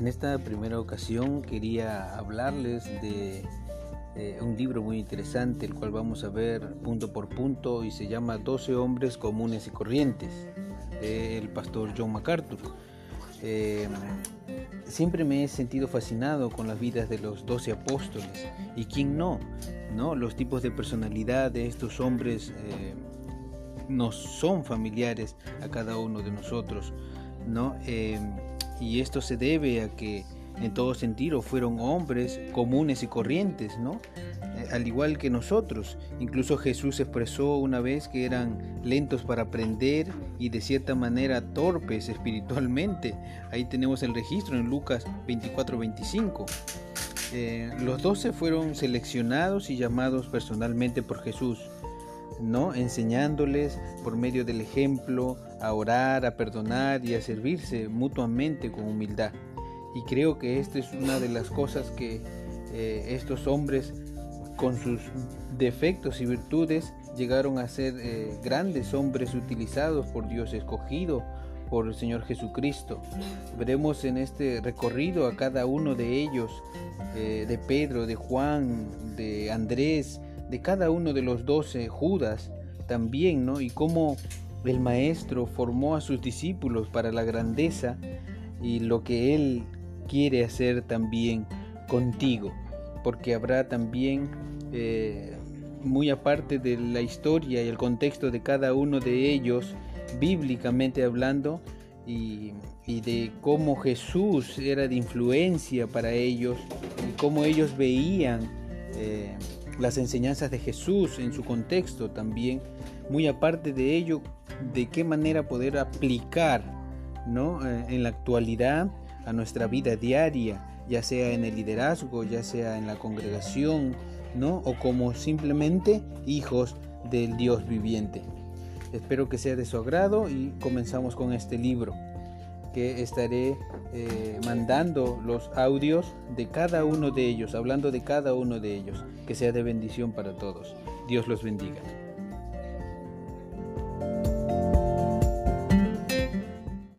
En esta primera ocasión quería hablarles de eh, un libro muy interesante, el cual vamos a ver punto por punto y se llama 12 hombres comunes y corrientes, del pastor John MacArthur. Eh, siempre me he sentido fascinado con las vidas de los 12 apóstoles y quién no, ¿no? Los tipos de personalidad de estos hombres eh, nos son familiares a cada uno de nosotros, ¿no? Y esto se debe a que en todo sentido fueron hombres comunes y corrientes, ¿no? Eh, al igual que nosotros. Incluso Jesús expresó una vez que eran lentos para aprender y de cierta manera torpes espiritualmente. Ahí tenemos el registro en Lucas 24-25. Eh, los doce fueron seleccionados y llamados personalmente por Jesús. ¿No? enseñándoles por medio del ejemplo a orar, a perdonar y a servirse mutuamente con humildad. Y creo que esta es una de las cosas que eh, estos hombres con sus defectos y virtudes llegaron a ser eh, grandes hombres utilizados por Dios, escogidos por el Señor Jesucristo. Veremos en este recorrido a cada uno de ellos, eh, de Pedro, de Juan, de Andrés, de cada uno de los doce, Judas también, ¿no? Y cómo el Maestro formó a sus discípulos para la grandeza y lo que Él quiere hacer también contigo, porque habrá también, eh, muy aparte de la historia y el contexto de cada uno de ellos, bíblicamente hablando, y, de cómo Jesús era de influencia para ellos y cómo ellos veían eh, las enseñanzas de Jesús en su contexto también, muy aparte de ello, de qué manera poder aplicar ¿no? Eh, en la actualidad a nuestra vida diaria, ya sea en el liderazgo, ya sea en la congregación, ¿no? o como simplemente hijos del Dios viviente. Espero que sea de su agrado y comenzamos con este libro que estaré eh, mandando los audios de cada uno de ellos, hablando de cada uno de ellos, que sea de bendición para todos. Dios los bendiga.